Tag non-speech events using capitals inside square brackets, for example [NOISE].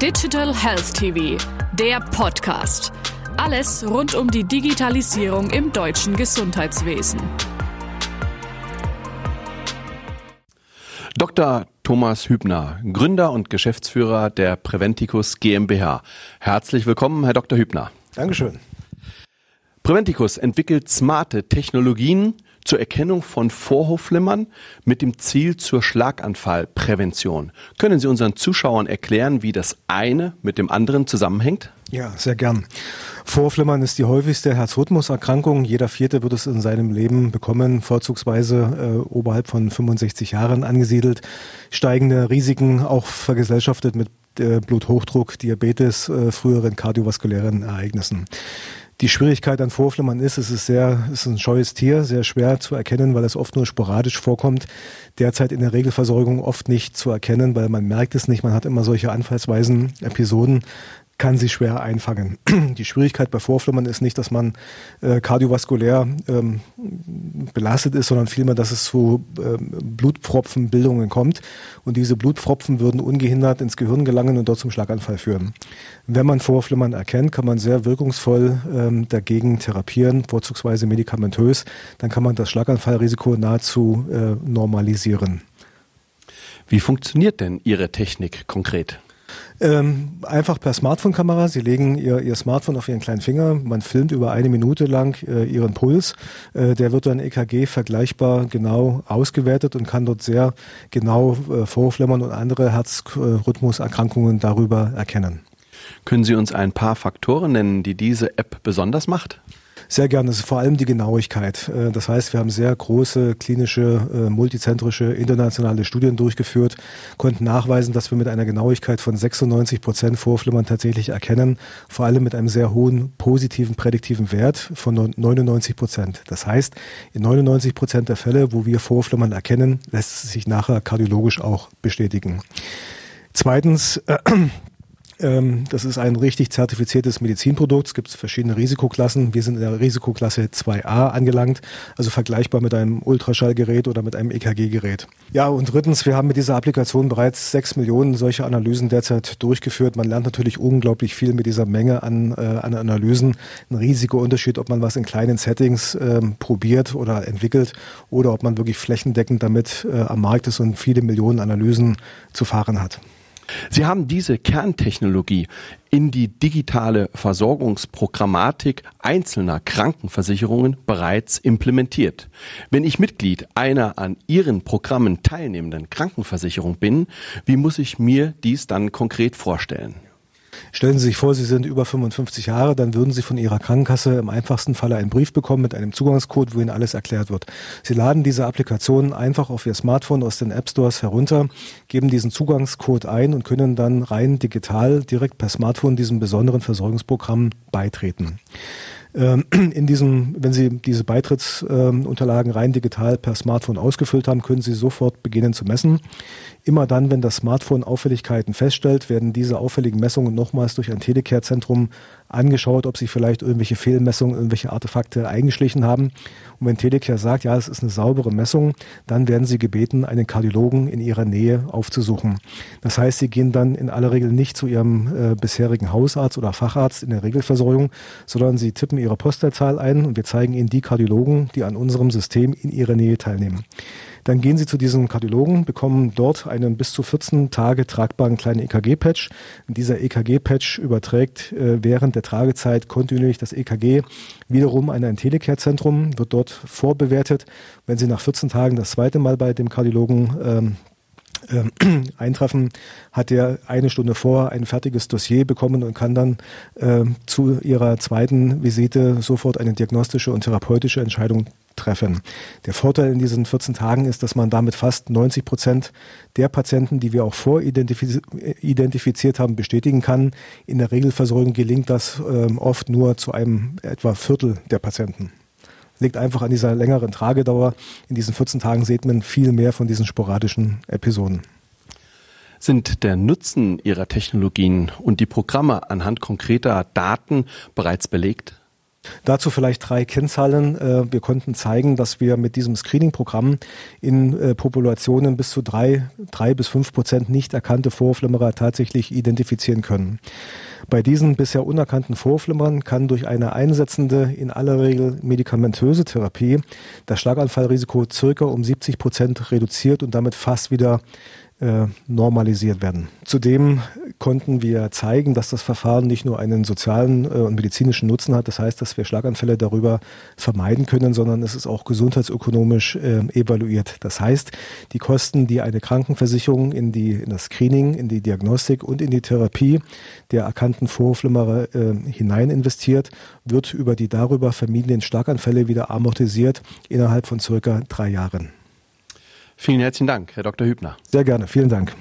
Digital Health TV, der Podcast. Alles rund um die Digitalisierung im deutschen Gesundheitswesen. Dr. Thomas Hübner, Gründer und Geschäftsführer der Preventicus GmbH. Herzlich willkommen, Herr Dr. Hübner. Dankeschön. Preventicus entwickelt smarte Technologien zur Erkennung von Vorhofflimmern mit dem Ziel zur Schlaganfallprävention. Können Sie unseren Zuschauern erklären, wie das eine mit dem anderen zusammenhängt? Ja, sehr gern. Vorflimmern ist die häufigste Herzrhythmuserkrankung. Jeder Vierte wird es in seinem Leben bekommen, vorzugsweise äh, oberhalb von 65 Jahren angesiedelt. Steigende Risiken auch vergesellschaftet mit äh, Bluthochdruck, Diabetes, äh, früheren kardiovaskulären Ereignissen. Die Schwierigkeit an Vorflimmern ist, es ist sehr, es ist ein scheues Tier, sehr schwer zu erkennen, weil es oft nur sporadisch vorkommt. Derzeit in der Regelversorgung oft nicht zu erkennen, weil man merkt es nicht. Man hat immer solche Anfallsweisen, Episoden kann sie schwer einfangen. [CLEARS THROAT] Die Schwierigkeit bei Vorflimmern ist nicht, dass man äh, kardiovaskulär ähm, belastet ist, sondern vielmehr, dass es zu ähm, Blutpfropfenbildungen kommt und diese Blutpfropfen würden ungehindert ins Gehirn gelangen und dort zum Schlaganfall führen. Wenn man Vorflimmern erkennt, kann man sehr wirkungsvoll ähm, dagegen therapieren, vorzugsweise medikamentös. Dann kann man das Schlaganfallrisiko nahezu äh, normalisieren. Wie funktioniert denn Ihre Technik konkret? Ähm, einfach per Smartphone-Kamera. Sie legen ihr, ihr Smartphone auf Ihren kleinen Finger. Man filmt über eine Minute lang äh, Ihren Puls. Äh, der wird dann EKG vergleichbar genau ausgewertet und kann dort sehr genau äh, Vorflimmern und andere Herzrhythmuserkrankungen darüber erkennen. Können Sie uns ein paar Faktoren nennen, die diese App besonders macht? Sehr gerne. Das ist vor allem die Genauigkeit. Äh, das heißt, wir haben sehr große klinische, äh, multizentrische, internationale Studien durchgeführt, konnten nachweisen, dass wir mit einer Genauigkeit von 96 Prozent Vorflimmern tatsächlich erkennen, vor allem mit einem sehr hohen positiven prädiktiven Wert von 99 Prozent. Das heißt, in 99 Prozent der Fälle, wo wir Vorflimmern erkennen, lässt es sich nachher kardiologisch auch bestätigen. Zweitens, äh, das ist ein richtig zertifiziertes Medizinprodukt. Es gibt verschiedene Risikoklassen. Wir sind in der Risikoklasse 2a angelangt, also vergleichbar mit einem Ultraschallgerät oder mit einem EKG-Gerät. Ja, und drittens, wir haben mit dieser Applikation bereits sechs Millionen solcher Analysen derzeit durchgeführt. Man lernt natürlich unglaublich viel mit dieser Menge an, äh, an Analysen. Ein riesiger Unterschied, ob man was in kleinen Settings ähm, probiert oder entwickelt oder ob man wirklich flächendeckend damit äh, am Markt ist und viele Millionen Analysen zu fahren hat. Sie haben diese Kerntechnologie in die digitale Versorgungsprogrammatik einzelner Krankenversicherungen bereits implementiert. Wenn ich Mitglied einer an Ihren Programmen teilnehmenden Krankenversicherung bin, wie muss ich mir dies dann konkret vorstellen? Stellen Sie sich vor, Sie sind über 55 Jahre, dann würden Sie von Ihrer Krankenkasse im einfachsten Falle einen Brief bekommen mit einem Zugangscode, wo Ihnen alles erklärt wird. Sie laden diese Applikation einfach auf Ihr Smartphone aus den App Stores herunter, geben diesen Zugangscode ein und können dann rein digital direkt per Smartphone diesem besonderen Versorgungsprogramm beitreten. Ähm, [CLEARS THROAT] in diesem, wenn Sie diese Beitrittsunterlagen rein digital per Smartphone ausgefüllt haben, können Sie sofort beginnen zu messen. Immer dann, wenn das Smartphone Auffälligkeiten feststellt, werden diese auffälligen Messungen nochmals durch ein Telecare-Zentrum angeschaut, ob sich vielleicht irgendwelche Fehlmessungen, irgendwelche Artefakte eingeschlichen haben. Und wenn Telecare sagt, ja, es ist eine saubere Messung, dann werden sie gebeten, einen Kardiologen in ihrer Nähe aufzusuchen. Das heißt, sie gehen dann in aller Regel nicht zu ihrem äh, bisherigen Hausarzt oder Facharzt in der Regelversorgung, sondern sie tippen ihre Postleitzahl ein und wir zeigen ihnen die Kardiologen, die an unserem System in ihrer Nähe teilnehmen. Dann gehen Sie zu diesem Kardiologen, bekommen dort einen bis zu 14 Tage tragbaren kleinen EKG-Patch. Dieser EKG-Patch überträgt äh, während der Tragezeit kontinuierlich das EKG wiederum an ein Telecare-Zentrum, wird dort vorbewertet. Wenn Sie nach 14 Tagen das zweite Mal bei dem Kardiologen ähm, [CLEARS THROAT] eintreffen, hat er eine Stunde vor ein fertiges Dossier bekommen und kann dann äh, zu ihrer zweiten Visite sofort eine diagnostische und therapeutische Entscheidung treffen. Der Vorteil in diesen 14 Tagen ist, dass man damit fast 90 Prozent der Patienten, die wir auch voridentifiziert haben, bestätigen kann. In der Regelversorgung gelingt das äh, oft nur zu einem etwa Viertel der Patienten liegt einfach an dieser längeren Tragedauer. In diesen 14 Tagen sieht man viel mehr von diesen sporadischen Episoden. Sind der Nutzen Ihrer Technologien und die Programme anhand konkreter Daten bereits belegt? Dazu vielleicht drei Kennzahlen. Äh, wir konnten zeigen, dass wir mit diesem Screening-Programm in äh, Populationen bis zu drei, drei bis fünf Prozent nicht erkannte Vorflimmerer tatsächlich identifizieren können. Bei diesen bisher unerkannten Vorflimmern kann durch eine einsetzende, in aller Regel medikamentöse Therapie das Schlaganfallrisiko circa um 70 Prozent reduziert und damit fast wieder äh, normalisiert werden. Zudem konnten wir zeigen, dass das Verfahren nicht nur einen sozialen äh, und medizinischen Nutzen hat, das heißt, dass wir Schlaganfälle darüber vermeiden können, sondern es ist auch gesundheitsökonomisch äh, evaluiert. Das heißt, die Kosten, die eine Krankenversicherung in, die, in das Screening, in die Diagnostik und in die Therapie der erkannten Vorflimmerer äh, hinein investiert, wird über die darüber vermiedenen Schlaganfälle wieder amortisiert innerhalb von circa drei Jahren. Vielen herzlichen Dank, Herr Dr. Hübner. Sehr gerne, vielen Dank.